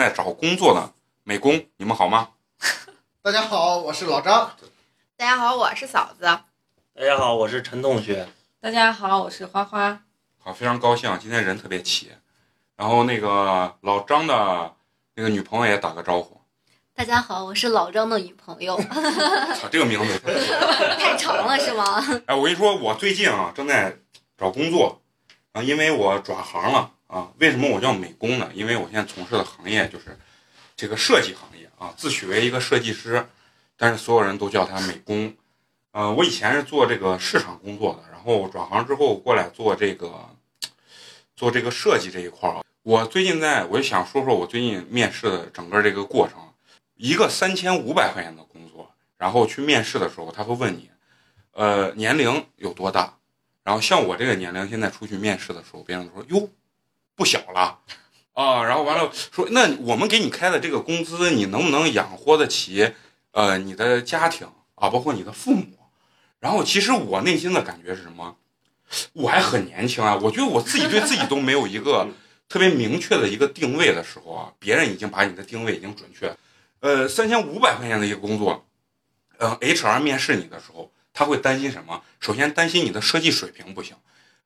在找工作的美工，你们好吗？大家好，我是老张。大家好，我是嫂子。大家好，我是陈同学。大家好，我是花花。好，非常高兴，今天人特别齐。然后那个老张的那个女朋友也打个招呼。大家好，我是老张的女朋友。操，这个名字 太长了是吗？哎，我跟你说，我最近啊正在找工作啊，因为我转行了啊。为什么我叫美工呢？因为我现在从事的行业就是这个设计行业啊，自诩为一个设计师，但是所有人都叫他美工。呃，我以前是做这个市场工作的，然后转行之后过来做这个做这个设计这一块儿。我最近在我就想说说我最近面试的整个这个过程。一个三千五百块钱的工作，然后去面试的时候，他会问你，呃，年龄有多大？然后像我这个年龄，现在出去面试的时候，别人说哟，不小了啊。然后完了说，那我们给你开的这个工资，你能不能养活得起呃你的家庭啊，包括你的父母？然后其实我内心的感觉是什么？我还很年轻啊，我觉得我自己对自己都没有一个 特别明确的一个定位的时候啊，别人已经把你的定位已经准确。呃，三千五百块钱的一个工作，呃，HR 面试你的时候，他会担心什么？首先担心你的设计水平不行，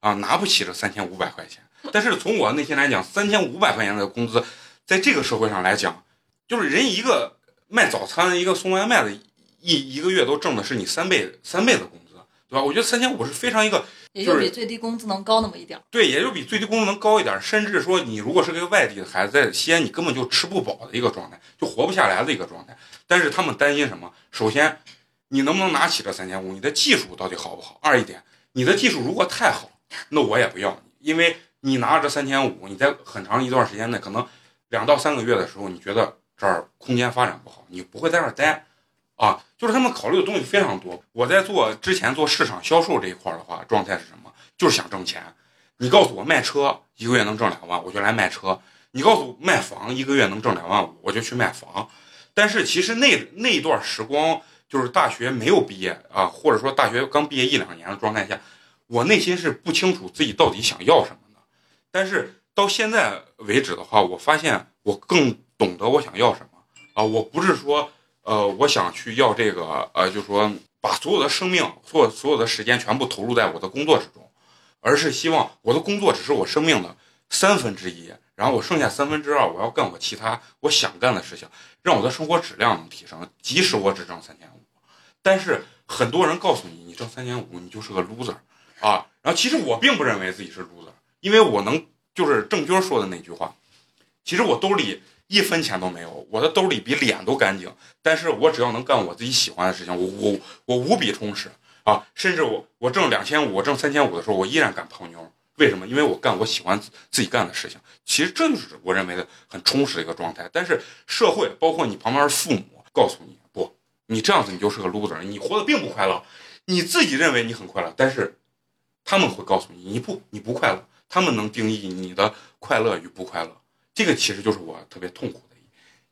啊，拿不起这三千五百块钱。但是从我内心来讲，三千五百块钱的工资，在这个社会上来讲，就是人一个卖早餐、一个送外卖的，一一个月都挣的是你三倍三倍的工资，对吧？我觉得三千五是非常一个。也就比最低工资能高那么一点对，也就比最低工资能高一点甚至说你如果是个外地的孩子，在西安你根本就吃不饱的一个状态，就活不下来的一个状态。但是他们担心什么？首先，你能不能拿起这三千五？你的技术到底好不好？二一点，你的技术如果太好，那我也不要你，因为你拿着这三千五，你在很长一段时间内，可能两到三个月的时候，你觉得这儿空间发展不好，你不会在这儿待。啊，就是他们考虑的东西非常多。我在做之前做市场销售这一块的话，状态是什么？就是想挣钱，你告诉我卖车一个月能挣两万，我就来卖车；你告诉我卖房一个月能挣两万五，我就去卖房。但是其实那那一段时光，就是大学没有毕业啊，或者说大学刚毕业一两年的状态下，我内心是不清楚自己到底想要什么。但是到现在为止的话，我发现我更懂得我想要什么啊！我不是说呃，我想去要这个呃，就是说把所有的生命、所所有的时间全部投入在我的工作之中。而是希望我的工作只是我生命的三分之一，然后我剩下三分之二，我要干我其他我想干的事情，让我的生活质量能提升。即使我只挣三千五，但是很多人告诉你，你挣三千五，你就是个 loser 啊。然后其实我并不认为自己是 loser，因为我能就是郑钧说的那句话，其实我兜里一分钱都没有，我的兜里比脸都干净，但是我只要能干我自己喜欢的事情，我我我无比充实。啊，甚至我我挣两千五，我挣三千五的时候，我依然敢泡妞。为什么？因为我干我喜欢自己干的事情。其实这就是我认为的很充实的一个状态。但是社会，包括你旁边的父母，告诉你不，你这样子你就是个 loser，你活得并不快乐。你自己认为你很快乐，但是他们会告诉你，你不，你不快乐。他们能定义你的快乐与不快乐。这个其实就是我特别痛苦的，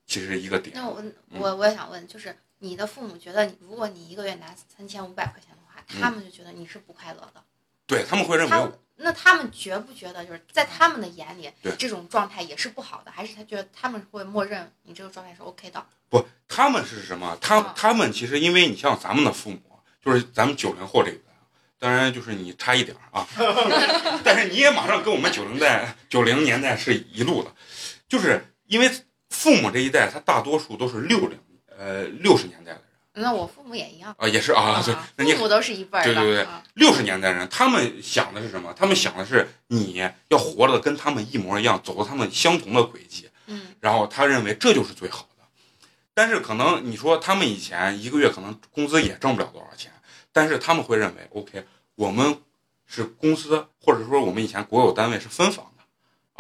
其实一个点。那我我我也想问，就是你的父母觉得，如果你一个月拿三千五百块钱的话。他们就觉得你是不快乐的，对他们会认为，那他们觉不觉得就是在他们的眼里，这种状态也是不好的，还是他觉得他们会默认你这个状态是 OK 的？不，他们是什么？他他们其实因为你像咱们的父母，就是咱们九零后这一代，当然就是你差一点啊，但是你也马上跟我们九零代九零年代是一路的，就是因为父母这一代，他大多数都是六零呃六十年代的人。那我父母也一样啊，也是啊，对，那你父母都是一辈儿的，对对对，六十年代人，他们想的是什么？他们想的是你要活的跟他们一模一样，走到他们相同的轨迹，嗯，然后他认为这就是最好的。但是可能你说他们以前一个月可能工资也挣不了多少钱，但是他们会认为，OK，我们是公司或者说我们以前国有单位是分房的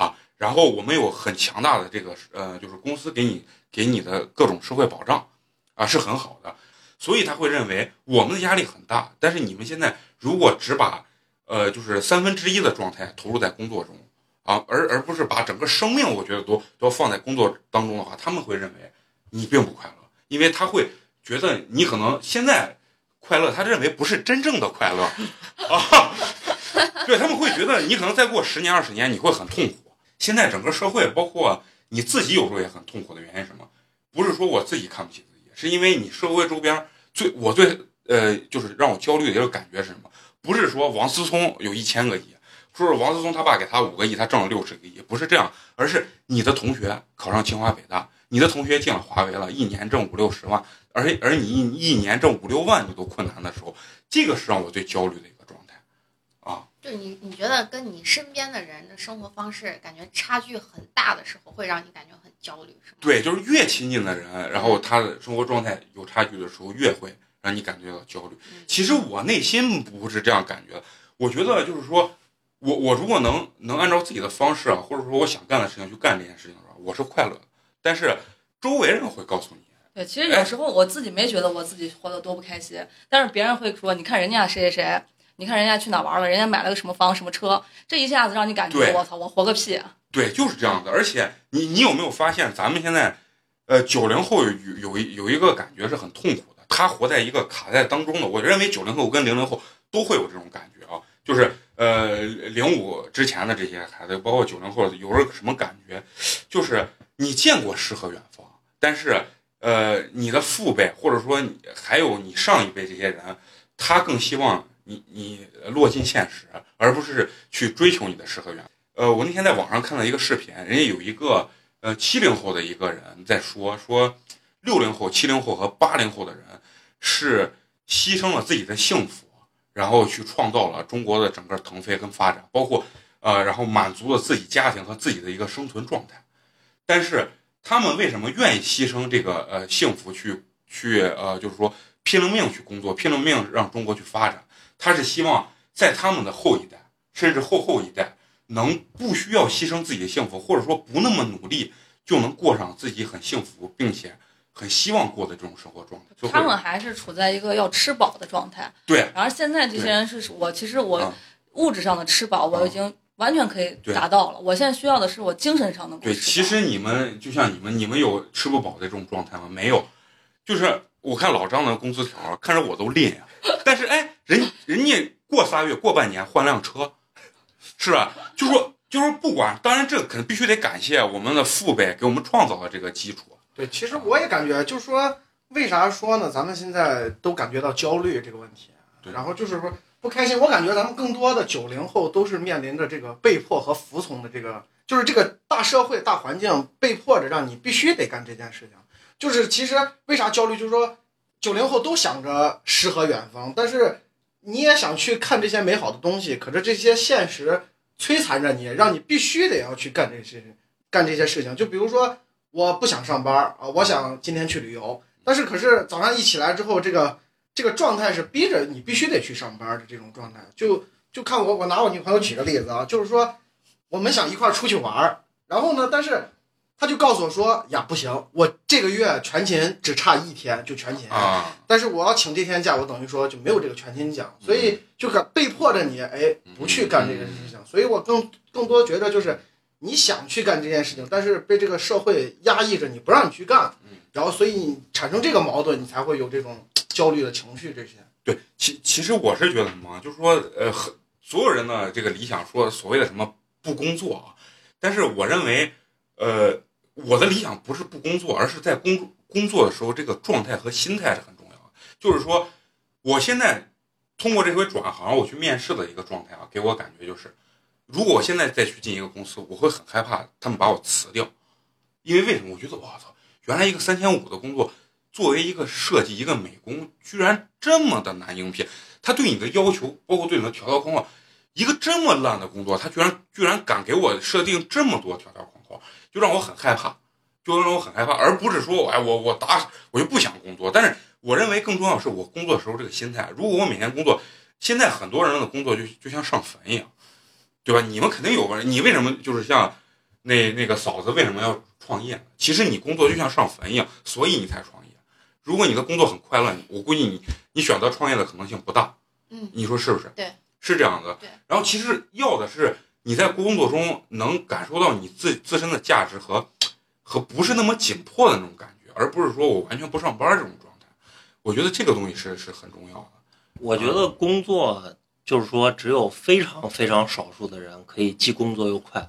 啊，然后我们有很强大的这个呃，就是公司给你给你的各种社会保障啊是很好的，所以他会认为我们的压力很大，但是你们现在如果只把呃就是三分之一的状态投入在工作中啊，而而不是把整个生命我觉得都都放在工作当中的话，他们会认为你并不快乐，因为他会觉得你可能现在快乐，他认为不是真正的快乐 啊，对他们会觉得你可能再过十年二十年你会很痛苦。现在整个社会，包括你自己，有时候也很痛苦的原因是什么？不是说我自己看不起自己，是因为你社会周边最我最呃就是让我焦虑的一个感觉是什么？不是说王思聪有一千个亿，说是王思聪他爸给他五个亿，他挣了六十个亿，不是这样，而是你的同学考上清华北大，你的同学进了华为了，一年挣五六十万，而而你一一年挣五六万你都困难的时候，这个是让我最焦虑的一个状态啊。就你你觉得跟你身边的人的生活方式感觉差距很大的时候，会让你感觉很焦虑，是吗？对，就是越亲近的人，然后他的生活状态有差距的时候，越会让你感觉到焦虑。嗯其实我内心不是这样感觉的，我觉得就是说，我我如果能能按照自己的方式啊，或者说我想干的事情去干这件事情的话，我是快乐的。但是周围人会告诉你，对，其实有时候我自己没觉得我自己活得多不开心，但是别人会说，你看人家谁谁谁，你看人家去哪玩了，人家买了个什么房什么车，这一下子让你感觉我操，我活个屁啊！对，就是这样子。而且你你有没有发现，咱们现在，呃，九零后有有一有一个感觉是很痛苦的，他活在一个卡在当中的。我认为九零后跟零零后都会有这种感觉啊，就是呃零五之前的这些孩子，包括九零后，有着什么感觉？就是你见过诗和远方，但是呃你的父辈或者说你还有你上一辈这些人，他更希望你你落进现实，而不是去追求你的诗和远方。呃，我那天在网上看到一个视频，人家有一个呃七零后的一个人在说说六零后、七零后和八零后的人是牺牲了自己的幸福，然后去创造了中国的整个腾飞跟发展，包括呃，然后满足了自己家庭和自己的一个生存状态。但是他们为什么愿意牺牲这个呃幸福去去呃，就是说拼了命去工作，拼了命让中国去发展？他是希望在他们的后一代，甚至后后一代。能不需要牺牲自己的幸福，或者说不那么努力，就能过上自己很幸福，并且很希望过的这种生活状态。他们还是处在一个要吃饱的状态，对，然后现在这些人是我，其实我啊物质上的吃饱我已经完全可以达到了，我现在需要的是我精神上能够对，其实你们就像你们，你们有吃不饱的这种状态吗？没有，就是我看老张的工资条，看着我都吝呀。但是哎，人人家过仨月、过半年换辆车，是吧？就说就说不管，当然这可能必须得感谢我们的父辈给我们创造了这个基础。对，其实我也感觉，就是说，为啥说呢？咱们现在都感觉到焦虑这个问题，对然后就是说不开心。我感觉咱们更多的九零后都是面临着这个被迫和服从的这个，就是这个大社会大环境被迫着让你必须得干这件事情。就是其实为啥焦虑？就是说九零后都想着诗和远方，但是你也想去看这些美好的东西，可是这些现实摧残着你，让你必须得要去干这些，干这些事情。就比如说。我不想上班啊，我想今天去旅游，但是可是早上一起来之后，这个这个状态是逼着你必须得去上班的这种状态。就就看我，我拿我女朋友举个例子啊，就是说我们想一块儿出去玩儿，然后呢，但是他就告诉我说呀，不行，我这个月全勤只差一天就全勤，啊，但是我要请这天假，我等于说就没有这个全勤奖，所以就可被迫着你哎不去干这个事情。所以我更更多觉得就是。你想去干这件事情，但是被这个社会压抑着，你不让你去干，然后所以你产生这个矛盾，你才会有这种焦虑的情绪。这些对，其其实我是觉得什么，就是说，呃，很所有人的这个理想说所谓的什么不工作啊，但是我认为，呃，我的理想不是不工作，而是在工工作的时候，这个状态和心态是很重要的。就是说，我现在通过这回转行，我去面试的一个状态啊，给我感觉就是。如果我现在再去进一个公司，我会很害怕他们把我辞掉，因为为什么？我觉得我操，原来一个三千五的工作，作为一个设计一个美工，居然这么的难应聘。他对你的要求，包括对你的条条框框，一个这么烂的工作，他居然居然敢给我设定这么多条条框框，就让我很害怕。就让我很害怕，而不是说我哎我我打我就不想工作。但是我认为更重要的是我工作时候这个心态。如果我每天工作，现在很多人的工作就就像上坟一样，对吧？你们肯定有个人，你为什么就是像那那个嫂子为什么要创业呢？其实你工作就像上坟一样，所以你才创业。如果你的工作很快乐，我估计你你选择创业的可能性不大。嗯，你说是不是？对，是这样的。对。然后其实要的是你在工作中能感受到你自自身的价值和和不是那么紧迫的那种感觉，而不是说我完全不上班这种状态。我觉得这个东西是是很重要的。我觉得工作就是说，只有非常非常少数的人可以既工作又快乐，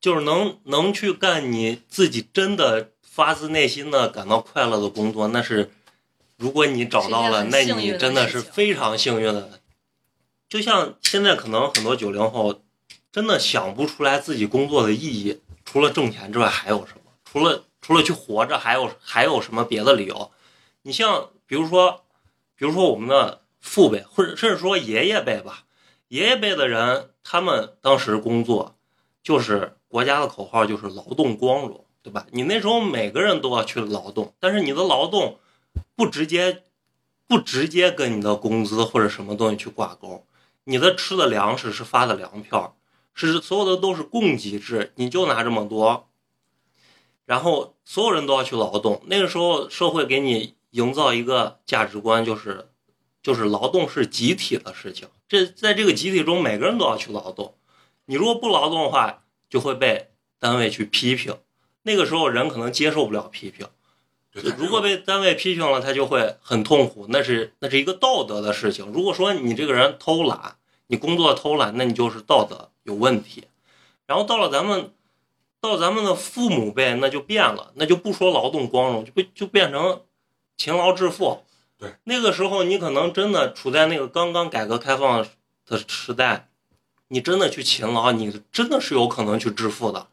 就是能能去干你自己真的发自内心的感到快乐的工作，那是如果你找到了，那你真的是非常幸运的。就像现在可能很多九零后真的想不出来自己工作的意义，除了挣钱之外还有什么？除了除了去活着，还有还有什么别的理由？你像比如说，比如说我们的父辈，或者甚至说爷爷辈吧，爷爷辈的人，他们当时工作就是国家的口号就是劳动光荣，对吧？你那时候每个人都要去劳动，但是你的劳动不直接不直接跟你的工资或者什么东西去挂钩，你的吃的粮食是发的粮票，是所有的都是供给制，你就拿这么多，然后所有人都要去劳动。那个时候社会给你营造一个价值观，就是就是劳动是集体的事情。这在这个集体中，每个人都要去劳动。你如果不劳动的话，就会被单位去批评。那个时候人可能接受不了批评，如果被单位批评了，他就会很痛苦。那是那是一个道德的事情。如果说你这个人偷懒，你工作偷懒，那你就是道德有问题。然后到了咱们到咱们的父母辈，那就变了，那就不说劳动光荣，就被就变成勤劳致富。对，那个时候你可能真的处在那个刚刚改革开放的时代，你真的去勤劳，你真的是有可能去致富的。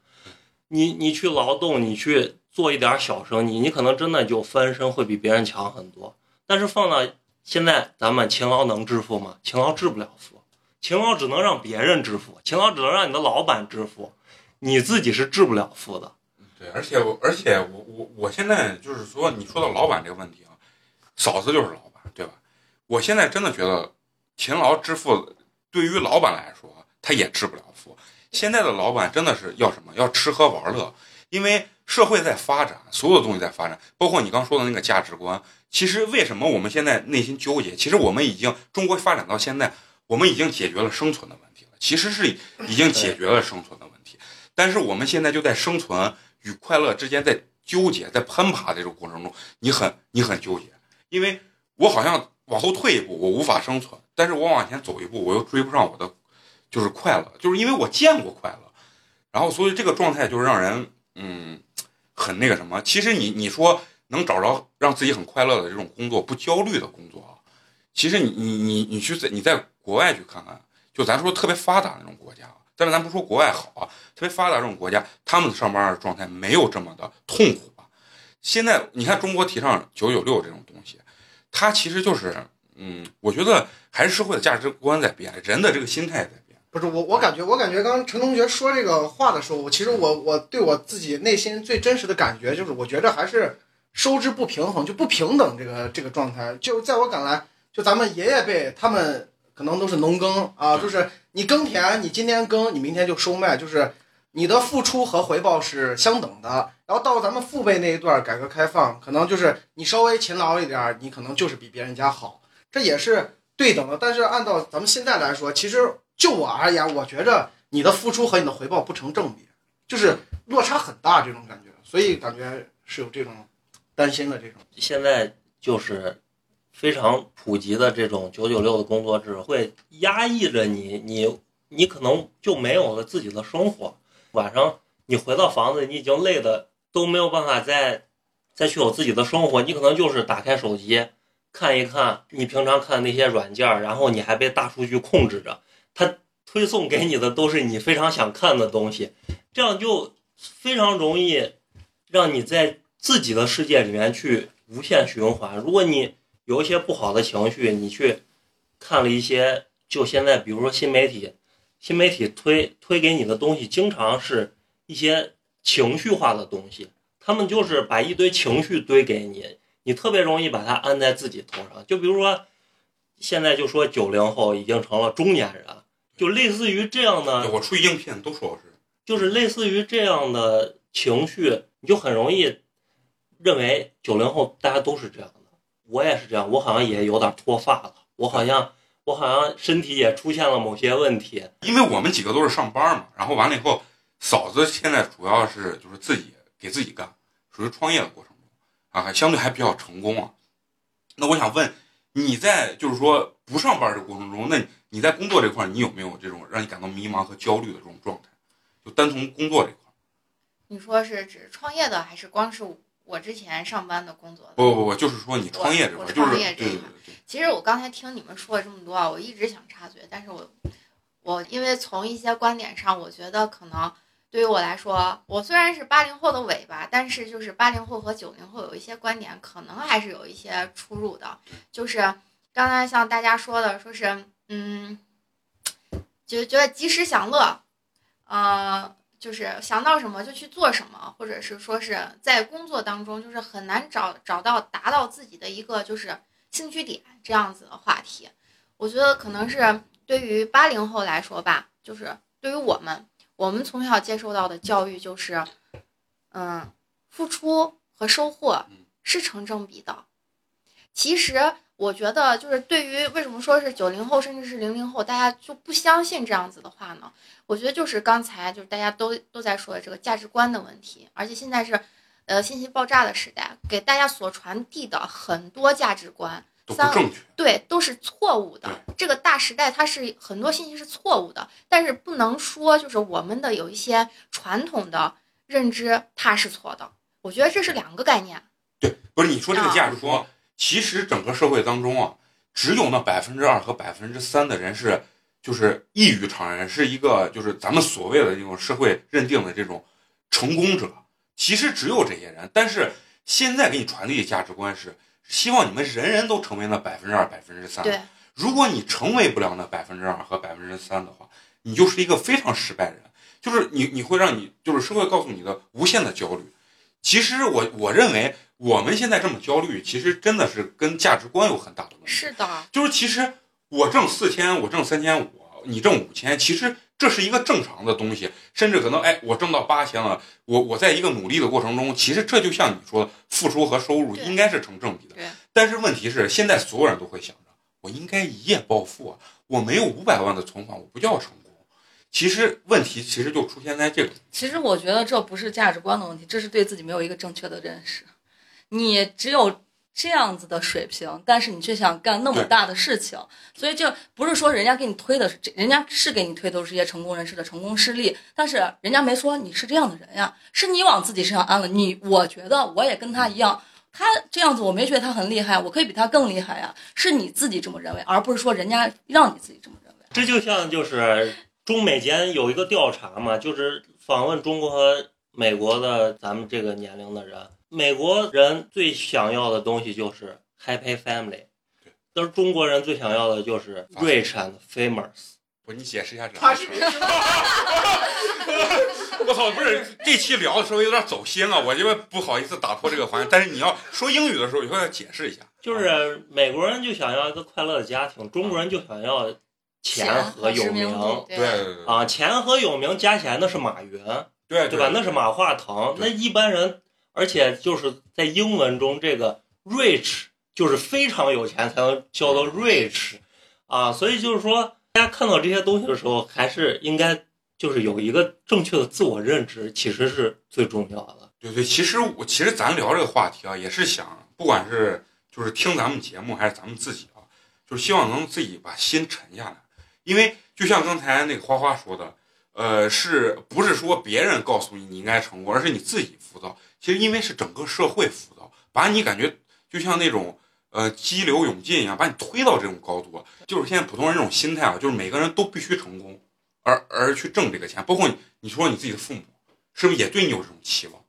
你你去劳动，你去做一点小生意，你可能真的就翻身会比别人强很多。但是放到现在，咱们勤劳能致富吗？勤劳致不了富，勤劳只能让别人致富，勤劳只能让你的老板致富，你自己是致不了富的。对，而且我而且我我我现在就是说，你说到老板这个问题啊，嫂子就是老板，对吧？我现在真的觉得勤劳致富对于老板来说，他也致不了富。现在的老板真的是要什么？要吃喝玩乐，因为社会在发展，所有的东西在发展，包括你刚说的那个价值观。其实为什么我们现在内心纠结？其实我们已经中国发展到现在，我们已经解决了生存的问题了。其实是已经解决了生存的问题，但是我们现在就在生存与快乐之间在纠结，在攀爬的这个过程中，你很你很纠结，因为我好像往后退一步，我无法生存，但是我往前走一步，我又追不上我的就是快乐，就是因为我见过快乐，然后所以这个状态就是让人嗯很那个什么。其实你你说能找着让自己很快乐的这种工作，不焦虑的工作啊，其实你你你你去在你在国外去看看，就咱说特别发达那种国家，但是咱不说国外好啊，特别发达这种国家，他们上班的状态没有这么的痛苦？现在你看中国提倡九九六这种东西，它其实就是嗯，我觉得还是社会的价值观在变，人的这个心态在变。不是我，我感觉，我感觉刚刚陈同学说这个话的时候，我其实我我对我自己内心最真实的感觉就是，我觉着还是收支不平衡，就不平等这个这个状态。就在我看来，就咱们爷爷辈他们可能都是农耕啊，就是你耕田，你今天耕，你明天就收麦，就是你的付出和回报是相等的。然后到咱们父辈那一段，改革开放，可能就是你稍微勤劳一点，你可能就是比别人家好，这也是对等的。但是按照咱们现在来说，其实就我而言，我觉着你的付出和你的回报不成正比，就是落差很大这种感觉，所以感觉是有这种担心的这种。现在就是非常普及的这种九九六的工作制，会压抑着你，你你可能就没有了自己的生活。晚上你回到房子，你已经累的都没有办法再再去有自己的生活，你可能就是打开手机看一看你平常看的那些软件，然后你还被大数据控制着，它推送给你的都是你非常想看的东西，这样就非常容易让你在自己的世界里面去无限循环。如果你有一些不好的情绪，你去看了一些，就现在比如说新媒体，新媒体推推给你的东西，经常是一些情绪化的东西，他们就是把一堆情绪堆给你，你特别容易把它安在自己头上。就比如说，现在就说九零后已经成了中年人，就类似于这样的我出去应聘都说我是，就是类似于这样的情绪，你就很容易认为九零后大家都是这样的。我也是这样，我好像也有点脱发了，我好像我好像身体也出现了某些问题。因为我们几个都是上班嘛，然后完了以后，嫂子现在主要是就是自己给自己干，属于创业的过程中啊，还相对还比较成功啊。那我想问，你在就是说不上班这个过程中，那你在工作这块儿，你有没有这种让你感到迷茫和焦虑的这种状态？就单从工作这块儿，你说是指创业的，还是光是我之前上班的工作的？不不不，就是说你创业这块儿，就是创业这一块对对对对，其实我刚才听你们说了这么多啊，我一直想插嘴，但是我我因为从一些观点上，我觉得可能对于我来说，我虽然是八零后的尾巴，但是就是八零后和九零后有一些观点可能还是有一些出入的。就是刚才像大家说的，说是嗯，就觉得及时享乐，呃，就是想到什么就去做什么，或者是说是在工作当中就是很难找找到达到自己的一个就是兴趣点这样子的话题。我觉得可能是对于八零后来说吧，就是对于我们，我们从小接受到的教育就是，嗯，付出和收获是成正比的。其实我觉得，就是对于为什么说是九零后甚至是零零后，大家就不相信这样子的话呢？我觉得就是刚才就是大家都都在说的这个价值观的问题，而且现在是，呃，信息爆炸的时代，给大家所传递的很多价值观，都不正确。对，都是错误的。这个大时代，它是很多信息是错误的，但是不能说就是我们的有一些传统的认知它是错的。我觉得这是两个概念。对，不是你说这个啊价值观，其实整个社会当中啊，只有那百分之二和百分之三的人是就是异于常人，是一个就是咱们所谓的这种社会认定的这种成功者。其实只有这些人，但是现在给你传递的价值观是希望你们人人都成为那百分之二、百分之三。对，如果你成为不了那百分之二和百分之三的话，你就是一个非常失败的人，就是你你会让你就是社会告诉你的无限的焦虑。其实我我认为我们现在这么焦虑，其实真的是跟价值观有很大的问题。是的，就是其实我挣四千，我挣三千五，你挣五千，其实这是一个正常的东西，甚至可能哎，我挣到八千了，我我在一个努力的过程中，其实这就像你说的，付出和收入应该是成正比但是问题是，现在所有人都会想着，我应该一夜暴富啊，我没有五百万的存款，我不叫成功。其实问题其实就出现在这个，其实我觉得这不是价值观的问题，这是对自己没有一个正确的认识。你只有这样子的水平，但是你却想干那么大的事情，所以就不是说人家给你推的是，人家是给你推都是一些成功人士的成功事例，但是人家没说你是这样的人呀，是你往自己身上安了。你我觉得我也跟他一样。他这样子，我没觉得他很厉害，我可以比他更厉害呀。是你自己这么认为，而不是说人家让你自己这么认为。这就像就是中美间有一个调查嘛，就是访问中国和美国的咱们这个年龄的人，美国人最想要的东西就是 happy family，但是中国人最想要的就是 rich and famous。不，你解释一下这他个。我操，不是这期聊的时候有点走心了，我因为不好意思打破这个环境，但是你要说英语的时候，以后要解释一下。就是美国人就想要一个快乐的家庭，中国人就想要钱和有名对对对啊，钱和有名加起来那是马云，对对吧？那是马化腾。那一般人，而且就是在英文中，这个 rich 就是非常有钱才能叫做 rich 啊，所以就是说，大大家看到这些东西的时候，还是应该就是有一个正确的自我认知，其实是最重要的。对对，其实我其实咱聊这个话题啊，也是想，不管是就是听咱们节目，还是咱们自己啊，就是希望能自己把心沉下来。因为就像刚才那个花花说的，呃，是不是说别人告诉你你应该成功，而是你自己浮躁？其实因为是整个社会浮躁，把你感觉就像那种呃激流勇进一样，把你推到这种高度。就是现在普通人这种心态啊，就是每个人都必须成功，而而去挣这个钱。包括你，你说你自己的父母，是不是也对你有这种期望？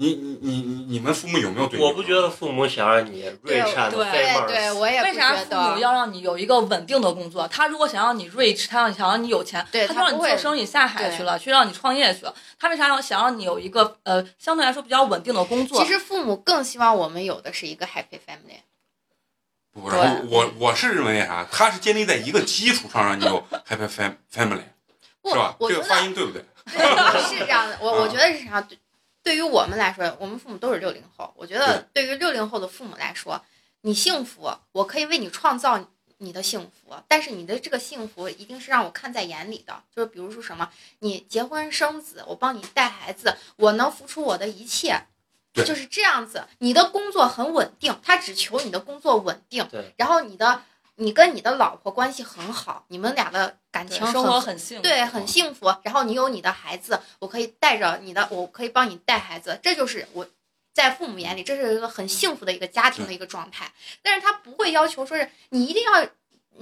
你你你你你们父母有没有对你我不觉得父母想让你 rich and 对 famous，对对，我也为不觉啥父母。要让你有一个稳定的工作？他如果想让你 rich，他想想让你有钱，对他就让你做生意下海去了，去让你创业去了。他为啥要想让你有一个呃相对来说比较稳定的工作？其实父母更希望我们有的是一个 happy family。不，然后我我是认为啥？他是建立在一个基础上，让你有 happy fam family，是吧？，这个发音对不对？对 是这样的。我我啊觉得是啥？对，于我们来说，我们父母都是六零后。我觉得对于六零后的父母来说，你幸福，我可以为你创造你的幸福，但是你的这个幸福一定是让我看在眼里的。就是比如说什么，你结婚生子，我帮你带孩子，我能付出我的一切。就是这样子，你的工作很稳定，他只求你的工作稳定，对然后你的你跟你的老婆关系很好，你们俩的感情生活很幸福，对，很幸福。然后你有你的孩子，我可以带着你的，我可以帮你带孩子，这就是我在父母眼里，这是一个很幸福的一个家庭的一个状态。但是他不会要求说是你一定要。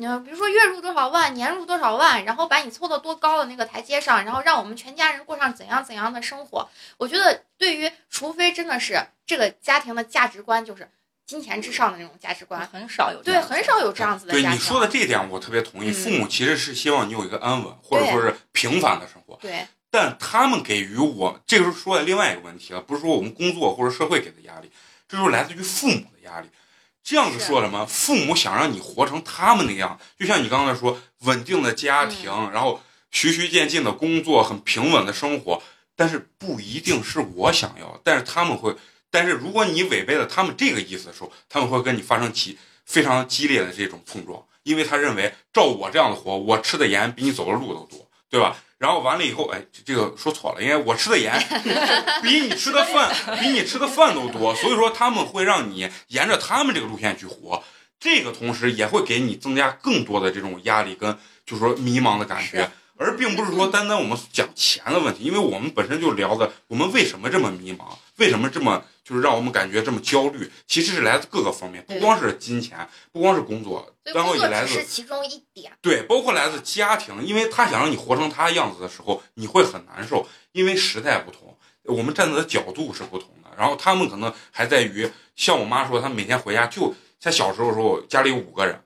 你，比如说月入多少万，年入多少万，然后把你凑到多高的那个台阶上，然后让我们全家人过上怎样怎样的生活。我觉得，对于除非真的是这个家庭的价值观就是金钱至上的那种价值观，很少有对，很少有这样子的。对你说的这一点，我特别同意。嗯父母其实是希望你有一个安稳或者说是平凡的生活，对但他们给予我，这个是说的另外一个问题了，不是说我们工作或者社会给的压力，这就是来自于父母的压力。这样子是说什么？父母想让你活成他们那样，就像你刚才说，稳定的家庭，嗯然后循序渐进的工作，很平稳的生活，但是不一定是我想要，但是他们会，但是如果你违背了他们这个意思的时候，他们会跟你发生起非常激烈的这种碰撞，因为他认为照我这样的活，我吃的盐比你走的路都多，对吧？然后完了以后，哎，这个说错了，因为我吃的盐 比你吃的饭比你吃的饭都多，所以说他们会让你沿着他们这个路线去活，这个同时也会给你增加更多的这种压力跟就是说迷茫的感觉是，而并不是说单单我们讲钱的问题，因为我们本身就聊的我们为什么这么迷茫，为什么这么就是让我们感觉这么焦虑，其实是来自各个方面，不光是金钱，不光是工作，然后也来自是其中一点。对，包括来自家庭，因为他想让你活成他样子的时候，你会很难受，因为时代不同，我们站在的角度是不同的。然后他们可能还在于，像我妈说，她每天回家就在小时候的时候，家里有五个人，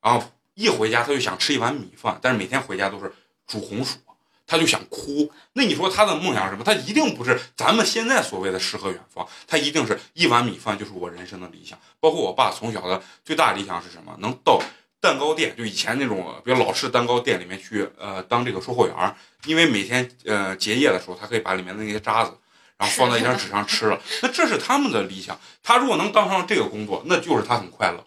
然后一回家她就想吃一碗米饭，但是每天回家都是煮红薯，他就想哭。那你说他的梦想是什么？他一定不是咱们现在所谓的诗和远方，他一定是一碗米饭就是我人生的理想。包括我爸从小的最大理想是什么？能到蛋糕店，就以前那种比如老式蛋糕店里面去，呃，当这个售货员，因为每天呃结业的时候，他可以把里面的那些渣子，然后放在一张纸上吃了。那这是他们的理想。他如果能当上这个工作，那就是他很快乐。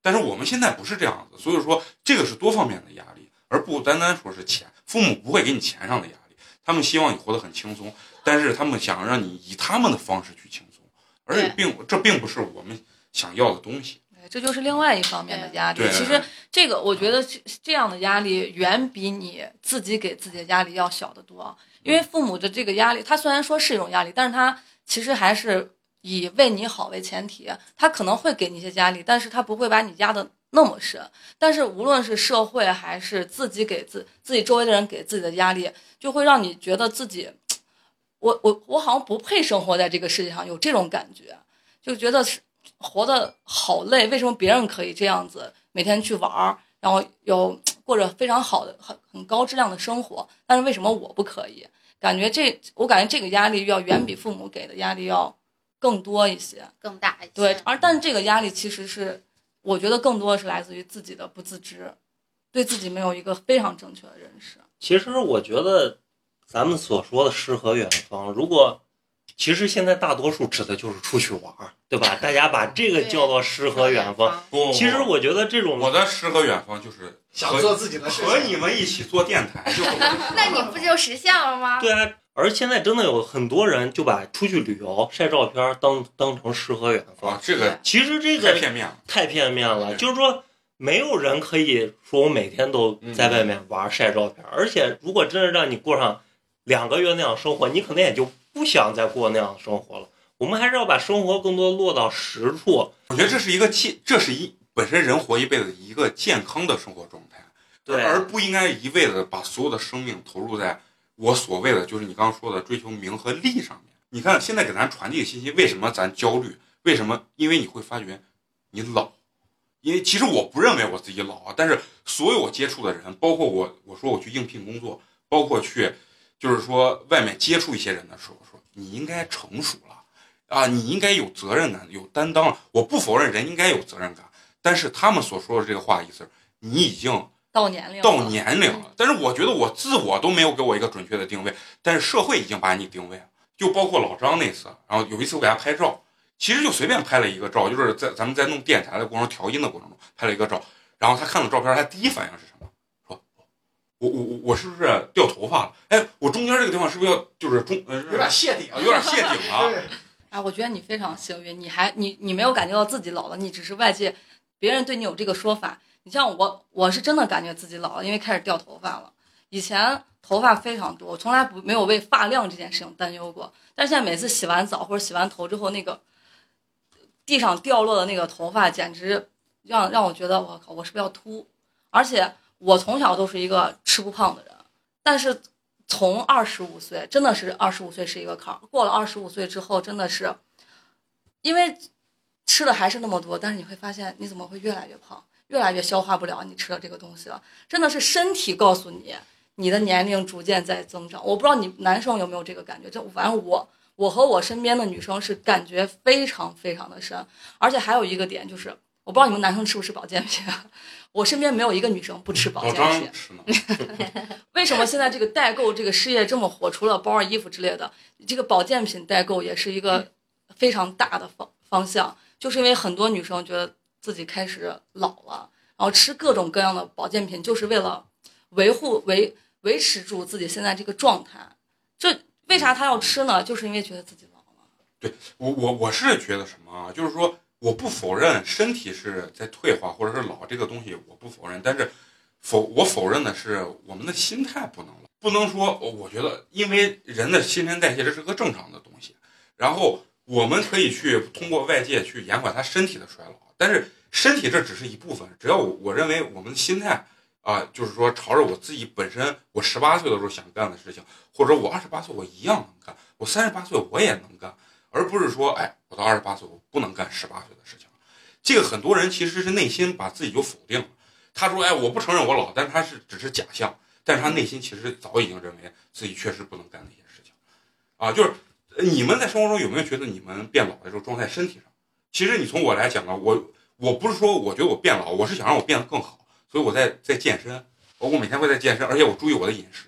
但是我们现在不是这样子，所以说这个是多方面的压力，而不单单说是钱。父母不会给你钱上的压力，他们希望你活得很轻松，但是他们想让你以他们的方式去轻松，而且并这并不是我们想要的东西。对这就是另外一方面的压力。其实这个我觉得这这样的压力远比你自己给自己的压力要小得多。因为父母的这个压力，他虽然说是一种压力，但是他其实还是以为你好为前提，他可能会给你一些压力，但是他不会把你压得那么深。但是无论是社会还是自己给自自己周围的人给自己的压力，就会让你觉得自己，我我我好像不配生活在这个世界上，有这种感觉，就觉得是活得好累。为什么别人可以这样子每天去玩儿，然后有过着非常好的、很很高质量的生活，但是为什么我不可以？感觉这，我感觉这个压力要远比父母给的压力要更多一些。更大一些。对，而但是这个压力其实是，我觉得更多的是来自于自己的不自知，对自己没有一个非常正确的认识。其实我觉得，咱们所说的诗和远方，如果其实现在大多数指的就是出去玩儿，对吧？大家把这个叫做诗和远方。。不其实我觉得这种我的诗和远方就是想做自己的事情。和你们一起做电台，就 那你不就实现了吗？对啊，而现在真的有很多人就把出去旅游晒照片儿当当成诗和远方啊，。这个其实这个太片面了。太片面了，就是说没有人可以说我每天都在外面玩儿晒照片儿，而且如果真的让你过上两个月那样生活，你可能也就不想再过那样的生活了。我们还是要把生活更多落到实处。我觉得这是一个健，这是一本身人活一辈子一个健康的生活状态，对，而不应该一味的把所有的生命投入在我所谓的就是你刚刚说的追求名和利上面。你看现在给咱传递的信息，为什么咱焦虑？为什么？因为你会发觉你老。因为其实我不认为我自己老啊，但是所有我接触的人，包括我，我说我去应聘工作，包括去，就是说外面接触一些人的时候，说你应该成熟了啊，你应该有责任感、有担当了。我不否认人应该有责任感，但是他们所说的这个话意思，你已经到年龄了到年龄了。但是我觉得我自我都没有给我一个准确的定位，但是社会已经把你定位了。就包括老张那次，然后有一次我给他拍照。其实就随便拍了一个照，就是在咱们在弄电台的过程中调音的过程中拍了一个照，然后他看到照片，他第一反应是什么？说，我我我我是不是掉头发了？哎，我中间这个地方是不是要就是中呃有点谢顶啊，有点谢顶了。对，啊，我觉得你非常幸运，你还你你没有感觉到自己老了，你只是外界别人对你有这个说法。你像我，我是真的感觉自己老了，因为开始掉头发了。以前头发非常多，我从来不没有为发量这件事情担忧过。但是现在每次洗完澡或者洗完头之后，那个地上掉落的那个头发，简直让让我觉得我靠，我是不是要秃？而且我从小都是一个吃不胖的人，但是从二十五岁，真的是二十五岁是一个坎儿。过了二十五岁之后，真的是因为吃的还是那么多，但是你会发现你怎么会越来越胖，越来越消化不了你吃的这个东西了。真的是身体告诉你，你的年龄逐渐在增长。我不知道你男生有没有这个感觉，就反正我。我和我身边的女生是感觉非常非常的深，而且还有一个点就是，我不知道你们男生吃不吃保健品，我身边没有一个女生不吃保健品。为什么现在这个代购这个事业这么火？除了包、衣服之类的，这个保健品代购也是一个非常大的方方向，就是因为很多女生觉得自己开始老了，然后吃各种各样的保健品，就是为了维护维维持住自己现在这个状态。这为啥他要吃呢？就是因为觉得自己老了。对我，我我是觉得什么啊？就是说，我不否认身体是在退化或者是老这个东西，我不否认。但是否我否认的是我们的心态不能老，不能说我觉得，因为人的新陈代谢这是个正常的东西，然后我们可以去通过外界去延缓他身体的衰老，但是身体这只是一部分。只要我我认为我们的心态。啊，就是说，朝着我自己本身，我十八岁的时候想干的事情，或者我二十八岁我一样能干，我三十八岁我也能干，而不是说，哎，我到二十八岁我不能干十八岁的事情。这个很多人其实是内心把自己就否定了。他说，哎，我不承认我老，但他是只是假象，但是他内心其实早已经认为自己确实不能干那些事情。啊，就是你们在生活中有没有觉得你们变老的时候装在身体上？其实你从我来讲呢，我我不是说我觉得我变老，我是想让我变得更好。所以我在在健身，包括每天会在健身，而且我注意我的饮食。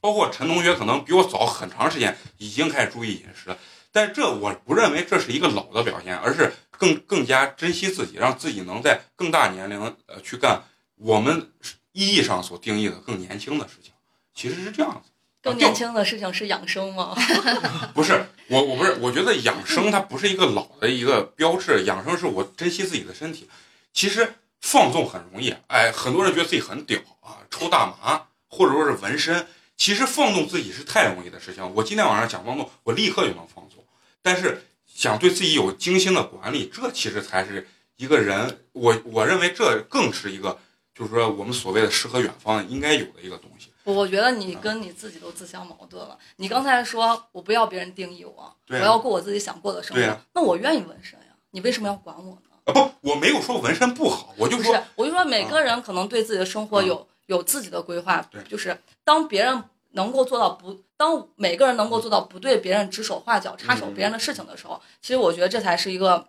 包括陈同学可能比我早很长时间已经开始注意饮食了，但这我不认为这是一个老的表现，而是更更加珍惜自己，让自己能在更大年龄呃去干我们意义上所定义的更年轻的事情。其实是这样子。更年轻的事情是养生吗？不是，我我不是，我觉得养生它不是一个老的一个标志，养生是我珍惜自己的身体。其实。放纵很容易，哎，很多人觉得自己很屌啊，抽大麻或者说是纹身，其实放纵自己是太容易的事情。我今天晚上想放纵，我立刻就能放纵。但是想对自己有精心的管理，这其实才是一个人，我我认为这更是一个，就是说我们所谓的诗和远方应该有的一个东西。我觉得你跟你自己都自相矛盾了。你刚才说我不要别人定义我，我要过我自己想过的生活，那我愿意纹身呀，你为什么要管我呢？啊不，我没有说纹身不好，我就说，我就说每个人可能对自己的生活有有自己的规划对，就是当别人能够做到不，当每个人能够做到不对别人指手画脚、插手别人的事情的时候，其实我觉得这才是一个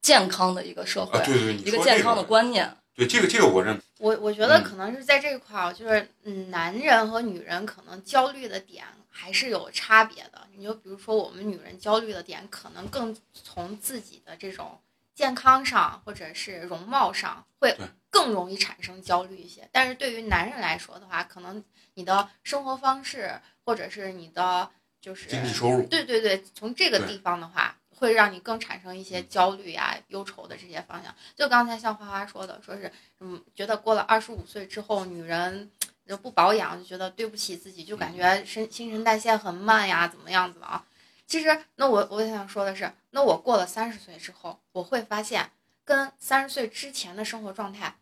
健康的一个社会，对对，一个健康的观念。对这个这个我认。我我觉得可能是在这一块儿，就是嗯，男人和女人可能焦虑的点还是有差别的。你就比如说我们女人焦虑的点，可能更从自己的这种。健康上或者是容貌上会更容易产生焦虑一些，但是对于男人来说的话，可能你的生活方式或者是你的就是经济收入，对对对，从这个地方的话，会让你更产生一些焦虑呀、忧愁的这些方向。就刚才像花花说的，说是嗯，觉得过了二十五岁之后，女人就不保养，就觉得对不起自己，就感觉身新陈代谢很慢呀，怎么样子的啊？其实，那我我想说的是，那我过了三十岁之后，我会发现跟三十岁之前的生活状态，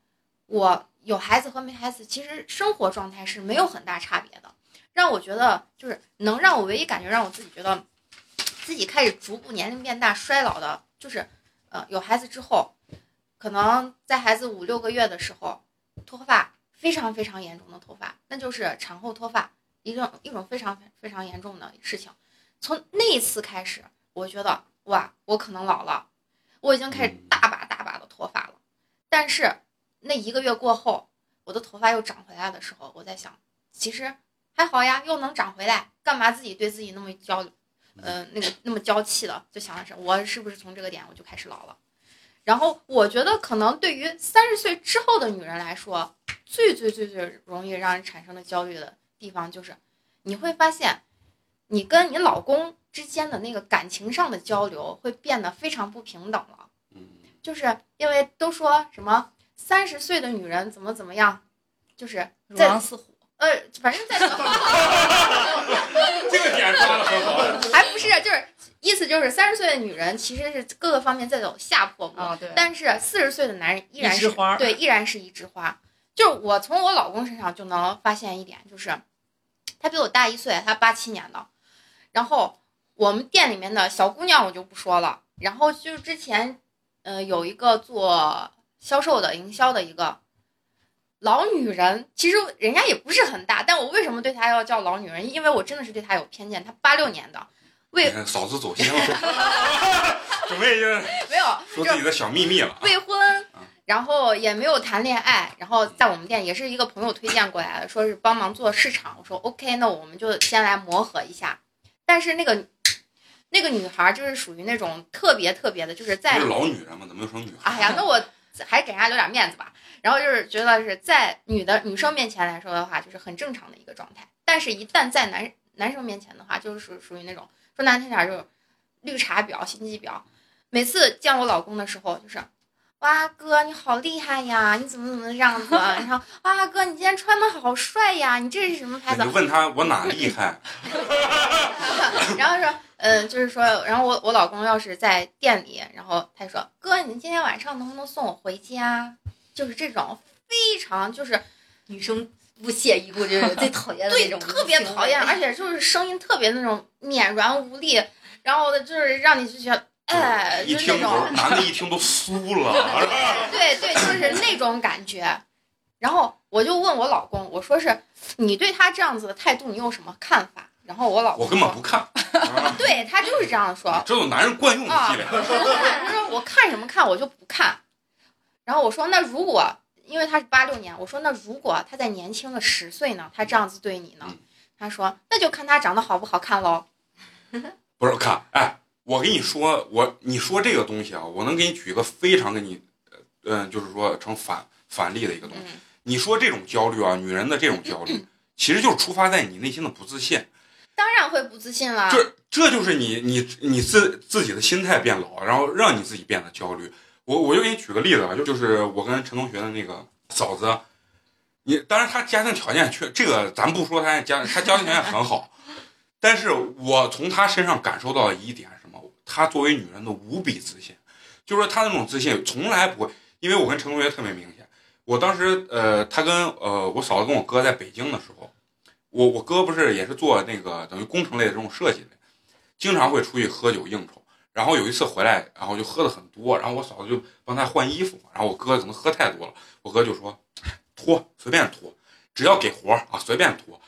我有孩子和没孩子，其实生活状态是没有很大差别的。让我觉得就是能让我唯一感觉让我自己觉得自己开始逐步年龄变大衰老的，就是呃有孩子之后，可能在孩子五六个月的时候，脱发非常非常严重的脱发，那就是产后脱发，一种一种非常非常严重的事情。从那一次开始，我觉得哇，我可能老了，我已经开始大把大把的脱发了。但是那一个月过后，我的头发又长回来的时候，我在想，其实还好呀，又能长回来，干嘛自己对自己那么焦，呃，那个那么娇气的？就想的是，我是不是从这个点我就开始老了？然后我觉得，可能对于三十岁之后的女人来说，最最最最容易让人产生的焦虑的地方，就是你会发现，你跟你老公之间的那个感情上的交流会变得非常不平等了。嗯，就是因为都说什么三十岁的女人怎么怎么样，就是如在狼似虎。呃，反正在这 个点抓的很好。还不是就是意思就是三十岁的女人其实是各个方面在走下坡路，但是四十岁的男人依然是一枝花对，依然是一枝花。就是我从我老公身上就能发现一点，就是他比我大一岁，他八七年的。然后我们店里面的小姑娘我就不说了，然后就之前，呃，有一个做销售的、营销的一个老女人，其实人家也不是很大，但我为什么对她要叫老女人？因为我真的是对她有偏见。她八六年的，未嫂子走心了，准备就没有就说自己的小秘密了。未婚，然后也没有谈恋爱，然后在我们店也是一个朋友推荐过来的，说是帮忙做市场。我说 OK，那我们就先来磨合一下。但是那个那个女孩就是属于那种特别特别的，就是在不是老女人吗？怎么又成女孩？哎呀，那我还给人家留点面子吧。然后就是觉得是在女的女生面前来说的话，就是很正常的一个状态。但是，一旦在男男生面前的话，就是属属于那种说难听点就是绿茶婊、心机婊。每次见我老公的时候，就是哇哥你好厉害呀，你怎么怎么这样子？然后哇哥你今天穿的好帅呀，你这是什么牌子你就？问他我哪厉害？然后说，嗯，就是说，然后我我老公要是在店里，然后他就说，哥，你今天晚上能不能送我回家？就是这种非常就是女生不屑一顾，就是最讨厌的那种，对特别讨厌，而且就是声音特别那种绵软无力，然后就是让你就觉得，哎，是那种，男的一听都酥了，对对，就是那种感觉。然后我就问我老公，我说是你对他这样子的态度，你有什么看法？然后我老公我根本不看。啊对他就是这样说，这种男人惯用的伎俩。他说我看什么看，我就不看。然后我说那如果因为他是八六年，我说那如果他再年轻个十岁呢，他这样子对你呢嗯？他说那就看他长得好不好看喽。不是看，哎，我跟你说，我你说这个东西啊，我能给你举一个非常给你，呃嗯、就是说成反反例的一个东西。嗯你说这种焦虑啊，女人的这种焦虑，其实就是出发在你内心的不自信。当然会不自信了。这这就是你你你自自己的心态变老，然后让你自己变得焦虑。我我就给你举个例子吧，就就是我跟陈同学的那个嫂子，你当然她家庭条件确这个咱不说她家她家庭条件很好，但是我从她身上感受到的一点什么？她作为女人的无比自信，就是说她那种自信从来不会，因为我跟陈同学特别明显，我当时呃，她跟呃我嫂子跟我哥在北京的时候，我我哥不是也是做那个等于工程类的这种设计的，经常会出去喝酒应酬。然后有一次回来，然后就喝的很多，然后我嫂子就帮他换衣服，然后我哥可能喝太多了，我哥就说脱随便脱，只要给活儿啊随便脱。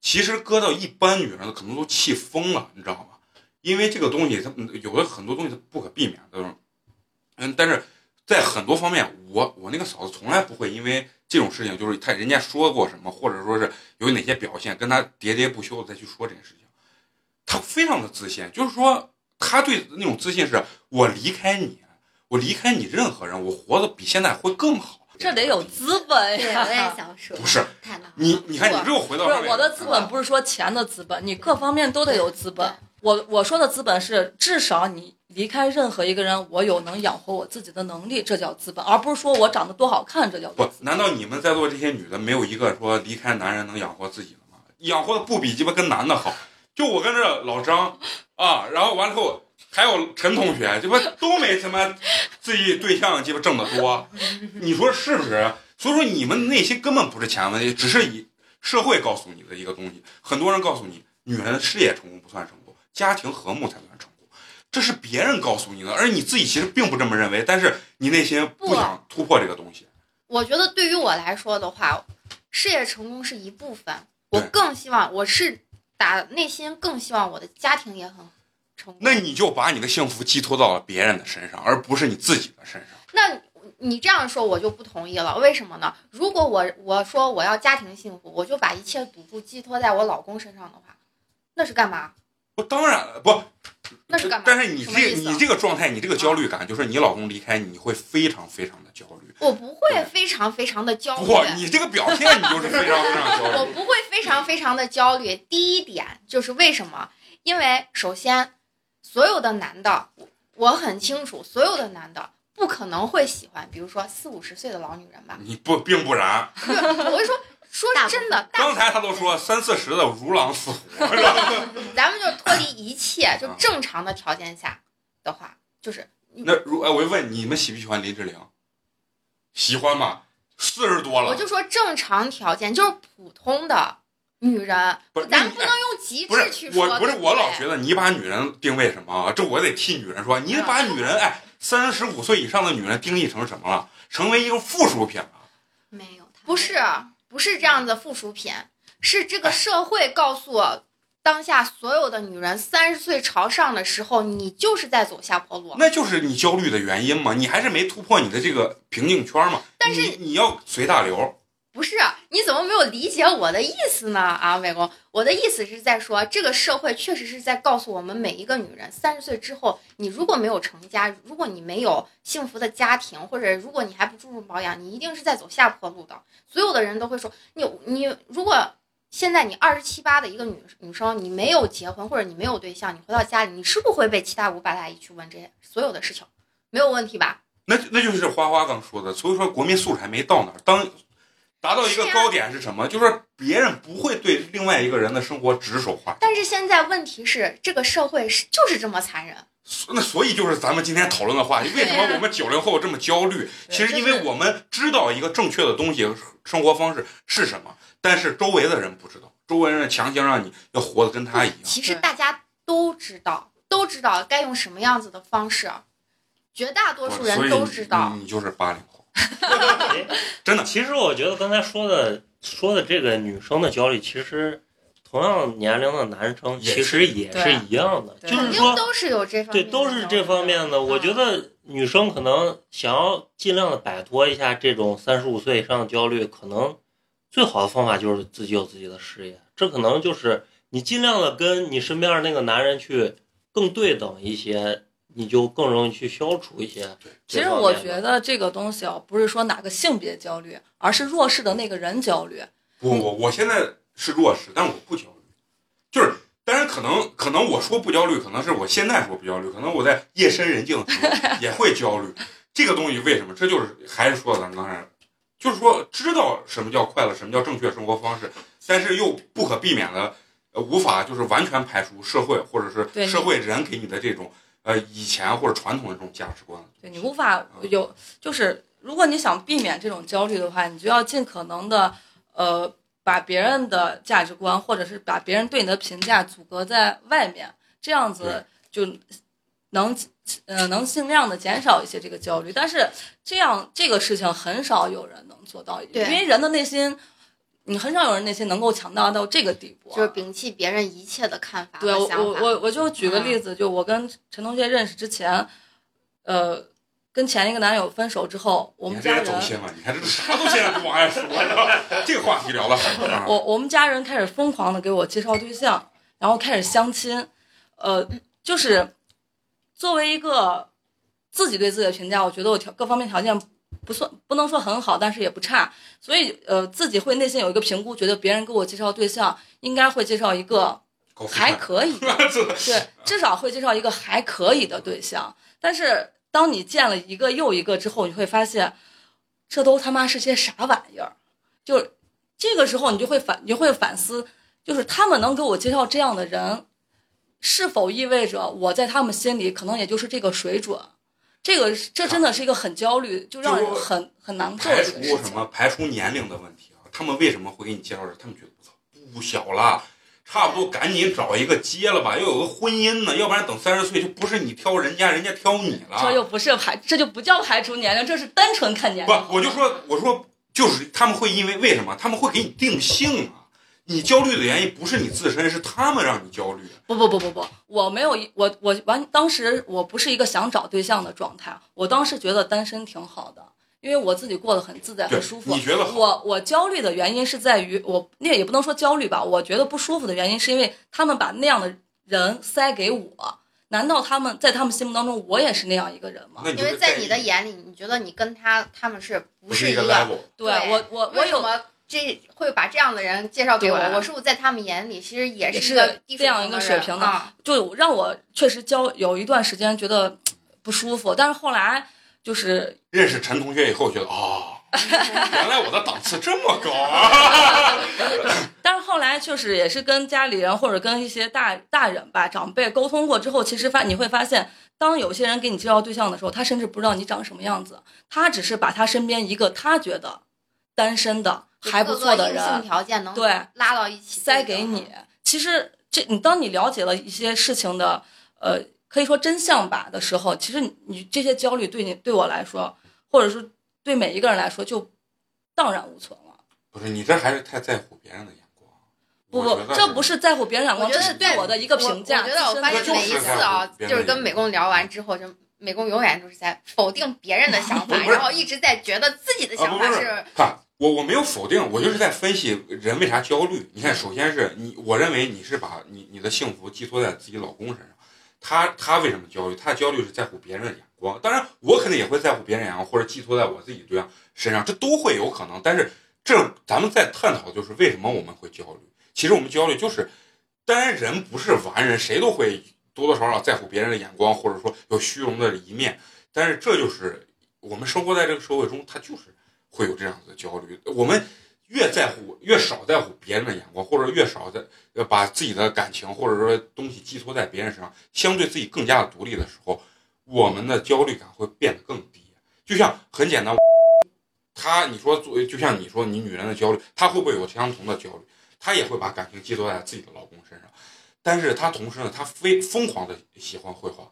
其实搁到一般女人可能都气疯了，你知道吗？因为这个东西它有的很多东西它不可避免的，嗯，但是在很多方面，我我那个嫂子从来不会因为这种事情，就是她人家说过什么，或者说是有哪些表现，跟他喋喋不休的再去说这件事情，她非常的自信，就是说。他对那种自信是，我离开你，我离开你任何人，我活得比现在会更好。这得有资本，呀。我也想说，不是太难了。你，你看你又回到不是我的资本，不是说钱的资本，你各方面都得有资本。我我说的资本是，至少你离开任何一个人，我有能养活我自己的能力，这叫资本，而不是说我长得多好看，这叫不资？本。难道你们在座这些女的没有一个说离开男人能养活自己的吗？养活的不比鸡巴跟男的好。就我跟这老张啊，然后完了后还有陈同学，鸡巴都没他妈自己对象鸡巴挣得多，你说是不是？所以说你们内心根本不是钱问题，只是以社会告诉你的一个东西。很多人告诉你，女人事业成功不算成功，家庭和睦才算成功。这是别人告诉你的，而你自己其实并不这么认为，但是你内心不不想突破这个东西。我觉得对于我来说的话，事业成功是一部分，我更希望我是打内心更希望我的家庭也很成功。那你就把你的幸福寄托到了别人的身上，而不是你自己的身上。那你这样说我就不同意了，为什么呢？如果我我说我要家庭幸福，我就把一切赌注寄托在我老公身上的话，那是干嘛？不，当然不，那是干嘛？但是你这你这个状态，你这个焦虑感，就是你老公离开你，你会非常非常的焦虑。我不会非常非常的焦虑，不，你这个表现你就是非常非常焦虑。我不会非常非常的焦虑。第一点就是为什么？因为首先，所有的男的，我我很清楚，所有的男的不可能会喜欢，比如说四五十岁的老女人吧。你不并不然，我就说说真的，刚才他都说三四十的如狼似虎？咱们就脱离一切，就正常的条件下的话，就是那如哎，我就问你们喜不喜欢林志玲？喜欢吗？四十多了，我就说正常条件，就是普通的女人，不是咱们不能用极致去说。是我，不是我老觉得你把女人定位什么啊？这我得替女人说，你把女人哎三十五岁以上的女人定义成什么了？成为一个附属品了。没有，不是不是这样子附属品，是这个社会告诉我，当下所有的女人三十岁朝上的时候，你就是在走下坡路。那就是你焦虑的原因嘛？你还是没突破你的这个瓶颈圈嘛？但是你你要随大流，不是，你怎么没有理解我的意思呢？啊，美工，我的意思是在说，这个社会确实是在告诉我们每一个女人，三十岁之后，你如果没有成家，如果你没有幸福的家庭，或者如果你还不注重保养，你一定是在走下坡路的。所有的人都会说，你你如果现在你二十七八的一个女女生，你没有结婚或者你没有对象，你回到家里，你是不会被七大姑八大姨去问这些所有的事情？没有问题吧？那那就是花花刚说的，所以说国民素质还没到那儿。当达到一个高点是什么？就是说别人不会对另外一个人的生活指手画脚。但是现在问题是，这个社会是就是这么残忍。那所以就是咱们今天讨论的话题，为什么我们九零后这么焦虑？其实因为我们知道一个正确的东西，生活方式是什么，但是周围的人不知道，周围人强行让你要活得跟他一样。其实大家都知道，都知道该用什么样子的方式，绝大多数人都知道。你你就是八零后，哎 真的。其实我觉得刚才说的说的这个女生的焦虑，其实同样年龄的男生其实也是一样的，就是肯定说都是有这方对，面的都是这方面的。我觉得女生可能想要尽量的摆脱一下这种三十五岁以上的焦虑，可能最好的方法就是自己有自己的事业。这可能就是你尽量的跟你身边的那个男人去更对等一些，你就更容易去消除一些。其实我觉得这个东西啊，不是说哪个性别焦虑，而是弱势的那个人焦虑。不我我现在是弱势，但我不焦虑，就是。当然，可能可能我说不焦虑，可能是我现在说不焦虑，可能我在夜深人静的时候 也会焦虑。这个东西为什么？这就是还是说咱刚才，就是说知道什么叫快乐，什么叫正确生活方式，但是又不可避免的，呃，无法就是完全排除社会或者是社会人给你的这种呃以前或者传统的这种价值观。对你无法有，就是如果你想避免这种焦虑的话，你就要尽可能的，呃，把别人的价值观或者是把别人对你的评价阻隔在外面，这样子就能，呃，能尽量的减少一些这个焦虑。但是这样这个事情很少有人能做到，因为人的内心，你很少有人内心能够强大到这个地步啊。就是摒弃别人一切的看法对我。我我我就举个例子，就我跟陈同学认识之前，呃，跟前一个男友分手之后，我你看这们家人，也走心了，你看这啥都现在不往外说？这个话题聊的好啊。我我们家人开始疯狂的给我介绍对象，然后开始相亲，呃，就是作为一个自己对自己的评价，我觉得我条各方面条件不算不能说很好，但是也不差，所以呃自己会内心有一个评估，觉得别人给我介绍对象应该会介绍一个还可以，对，至少会介绍一个还可以的对象。但是当你见了一个又一个之后，你会发现，这都他妈是些啥玩意儿？就这个时候，你就会反，你就会反思，就是他们能给我介绍这样的人，是否意味着我在他们心里可能也就是这个水准？这个这真的是一个很焦虑，就让人很很难受排。除什么？排除年龄的问题啊，他们为什么会给你介绍这？他们觉得我操不小了，差不多赶紧找一个结了吧，要有个婚姻呢，要不然等三十岁就不是你挑人家，人家挑你了。这又不是排，这就不叫排除年龄，这是单纯看年龄不。，我就说，我说就是他们会因为为什么？他们会给你定性啊。你焦虑的原因不是你自身，是他们让你焦虑。不不不不不，我没有一我我完，当时我不是一个想找对象的状态，我当时觉得单身挺好的，因为我自己过得很自在很舒，服你。觉得好？我我焦虑的原因是在于我那也不能说焦虑吧，我觉得不舒服的原因是因为他们把那样的人塞给我，难道他们在他们心目当中我也是那样一个人吗？因为在你的眼里，你觉得你跟他他们是不不一个是一个？level。对对我我我有为什么这会把这样的人介绍给我？我是不是在他们眼里其实也也是一个这样一个水平的？就让我确实交有一段时间觉得不舒服，但是后来就是认识陈同学以后，觉得哦，原来我的档次这么高啊！但是后来确实也是跟家里人或者跟一些大大人吧长辈沟通过之后，其实发你会发现，当有些人给你介绍对象的时候，他甚至不知道你长什么样子，他只是把他身边一个他觉得单身的还不错的人条件能对拉到一起塞给你。其实这你当你了解了一些事情的呃可以说真相吧的时候，其实你你这些焦虑对你对我来说，或者是对每一个人来说就荡然无存了。不是你这还是太在乎别人的眼光。不不这不是在乎别人眼光，这是对我的一个评价。我我觉得我发现每一次啊，就是跟美工聊完之后，就美工永远都是在否定别人的想法，然后一直在觉得自己的啊，想法是是看我我没有否定，我就是在分析人为啥焦虑。你看，首先是你，我认为你是把你你的幸福寄托在自己老公身上，他他为什么焦虑？他的焦虑是在乎别人的眼光。当然，我肯定也会在乎别人眼光，或者寄托在我自己对象身上，这都会有可能。但是这咱们在探讨就是为什么我们会焦虑。其实我们焦虑就是，当然人不是完人，谁都会多多少少在乎别人的眼光，或者说有虚荣的一面。但是这就是我们生活在这个社会中，它就是会有这样子的焦虑。我们越在乎、越少在乎别人的眼光，或者越少在把自己的感情或者说东西寄托在别人身上，相对自己更加的独立的时候，我们的焦虑感会变得更低。就像很简单，他你说作为就像你说你女人的焦虑，她会不会有相同的焦虑？她也会把感情寄托在自己的老公身上，但是她同时呢，她非疯狂的喜欢绘画，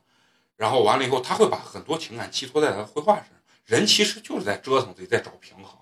然后完了以后，她会把很多情感寄托在她的绘画上。人其实就是在折腾自己，在找平衡。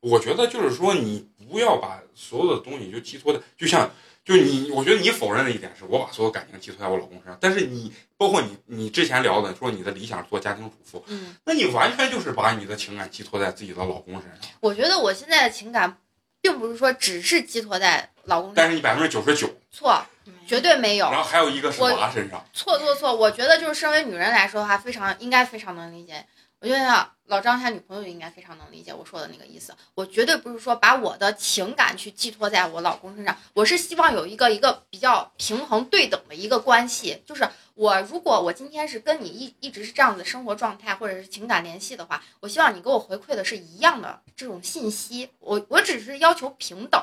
我觉得就是说，你不要把所有的东西就寄托在，就像就是你，我觉得你否认的一点是我把所有感情寄托在我老公身上，但是你包括你你之前聊的说你的理想做家庭主妇，嗯，那你完全就是把你的情感寄托在自己的老公身上，我觉得我现在的情感，并不是说只是寄托在老公上，但是你百分之九十九，错，绝对没有然，后还有一个是我娃身上，错错错，我觉得就是身为女人来说的话，非常应该非常能理解。我觉得老张他女朋友应该非常能理解我说的那个意思。我绝对不是说把我的情感去寄托在我老公身上，我是希望有一个一个比较平衡对等的一个关系。就是我如果我今天是跟你一一直是这样子的生活状态或者是情感联系的话，我希望你给我回馈的是一样的这种信息。我我只是要求平等。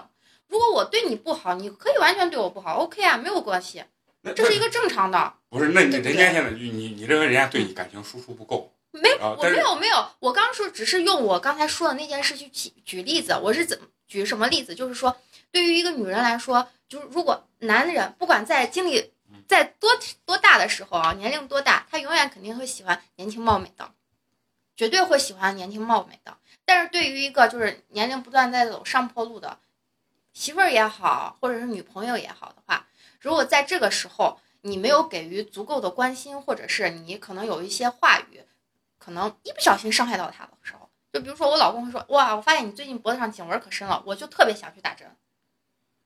如果我对你不好，你可以完全对我不好，OK 啊，没有关系，这是一个正常的。不是？那你人家现在就你你认为人家对你感情输出不够？没，我没有没有，我刚说只是用我刚才说的那件事去举举例子。我是怎么举什么例子？就是说，对于一个女人来说，就是如果男人不管在经历在多多大的时候啊，年龄多大，他永远肯定会喜欢年轻貌美的，绝对会喜欢年轻貌美的。但是对于一个就是年龄不断在走上坡路的媳妇儿也好，或者是女朋友也好的话，如果在这个时候你没有给予足够的关心，或者是你可能有一些话语。可能一不小心伤害到他的时候，就比如说我老公会说：“哇，我发现你最近脖子上颈纹可深了，我就特别想去打针，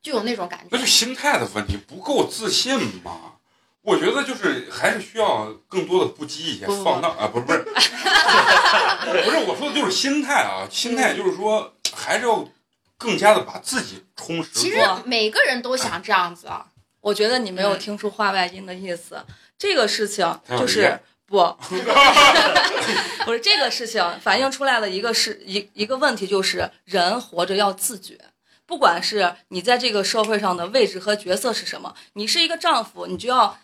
就有那种感觉那就。心态的问题，不够自信嘛。我觉得就是还是需要更多的不羁一些，不不放荡啊，不是不是，不是 我说的就是心态啊，心态就是说还是要更加的把自己充实。其实每个人都想这样子啊，我觉得你没有嗯听出话外音的意思。这个事情就是不，不是这个事情反映出来了一个是一一个问题，就是人活着要自觉。不管是你在这个社会上的位置和角色是什么，你是一个丈夫，你就要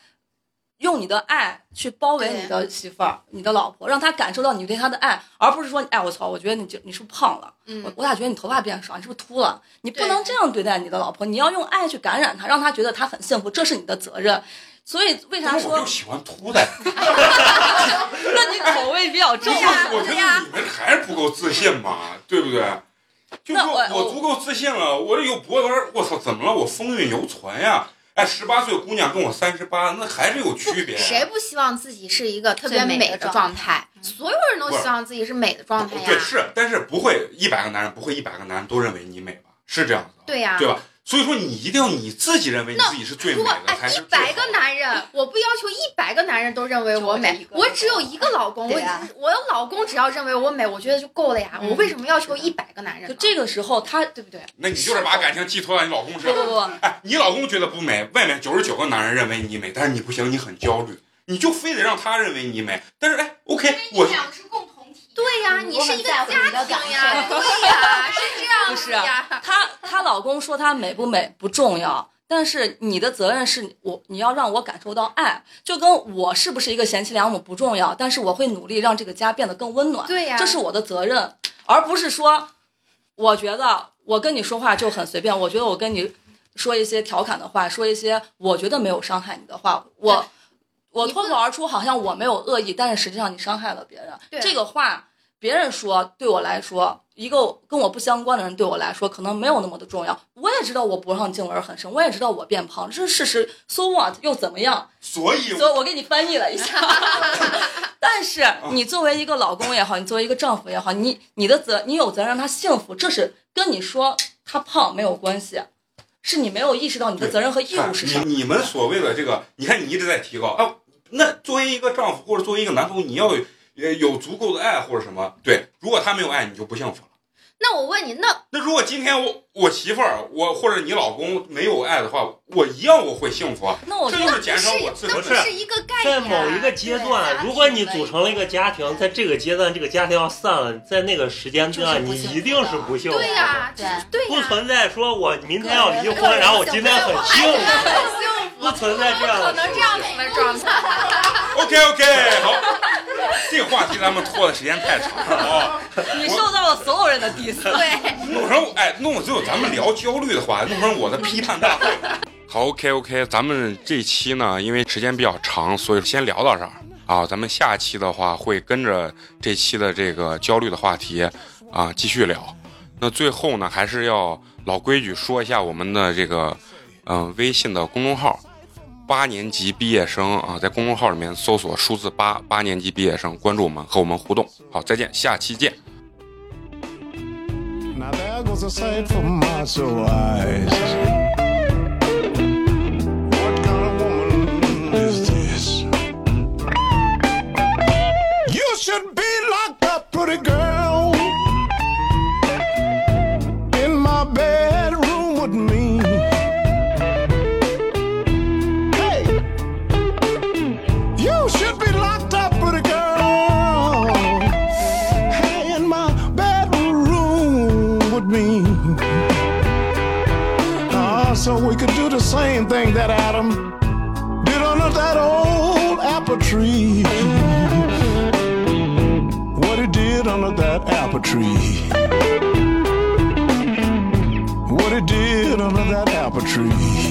用你的爱去包围你的媳妇儿、你的老婆，让她感受到你对她的爱，而不是说，哎，我操，我觉得你就你是不是胖了？我嗯，我咋觉得你头发变少？你是不是秃了？你不能这样对待你的老婆，你要用爱去感染她，让她觉得她很幸福，这是你的责任。所以为啥说我就？喜欢秃的，那你口味比较重我啊。我觉得你们还是不够自信嘛，对不对？就说我我足够自信了，我这有脖子，我操，怎么了？我风韵犹存呀！哎，十八岁姑娘跟我三十八，那还是有区别。谁不希望自己是一个特别美美的的状状态？所有人都希望自己是美的状态对，是，但是不会一百个男人不会一百个男人都认为你美吧？是这样子的，对呀对吧？所以说你一定要你自己认为你自己是最美如果的，才是一百个男人，我不要求一百个男人都认为我美我只有一个老公，我我的老公只要认为我美，我觉得就够了呀。嗯我为什么要求一百个男人？就这个时候，他对不对？那你就是把感情寄托在你老公身上。不不，哎，你老公觉得不美，外面九十九个男人认为你美，但是你不行，你很焦虑，你就非得让他认为你美。但是哎，OK，我两个是共同体。对呀，嗯你是一个家庭呀，对呀，是这样 不是子呀。她她老公说她美不美不重要，但是你的责任是我你要让我感受到爱，就跟我是不是一个贤妻良母不重要，但是我会努力让这个家变得更温暖。对呀这是我的责任，而不是说，我觉得我跟你说话就很随便，我觉得我跟你说一些调侃的话，说一些我觉得没有伤害你的话，我我脱口而出，好像我没有恶意，但是实际上你伤害了别人。对这个话别人说对我来说，一个跟我不相关的人对我来说可能没有那么的重要。我也知道我脖上颈纹很深，我也知道我变胖，这是事实。So what 又怎么样？所以所以我给你翻译了一下。但是你作为一个老公也好，你作为一个丈夫也好，你你的责你有责任让他幸福，这是跟你说他胖没有关系，是你没有意识到你的责任和义务是啥。你你们所谓的这个，你看你一直在提高啊，那作为一个丈夫或者作为一个男朋友，你要有呃有足够的爱或者什么，对，如果他没有爱，你就不幸福了。那我问你，那那如果今天我我媳妇儿我或者你老公没有爱的话，我一样我会幸福啊，那我这就是减少我自不是一个概念在。某一个阶段，如果你组成了一个家庭，在这个阶段，这个家庭要散了，在那个时间段，你一定是不幸福的。对呀，对不，存在说我明天要离婚，然后我今天很幸福，不存在这样可。能这样子的状态。OK OK，好，这个话题咱们拖的时间太长了啊。你受到了所有人的 diss。对，弄成哎，弄只有咱们聊焦虑的话，弄成我的批判大会。好，OK OK，咱们这期呢，因为时间比较长，所以先聊到这儿啊。咱们下期的话会跟着这期的这个焦虑的话题啊继续聊。那最后呢，还是要老规矩说一下我们的这个嗯、微信的公众号。八年级毕业生啊，在公众号里面搜索数字八八年级毕业生，关注我们，和我们互动。好，再见，下期见。Now there goes a sight for my soul eyes. What kind of woman is this? You should be locked up, pretty girl, apple tree. What he did under that apple tree. What he did under that apple tree.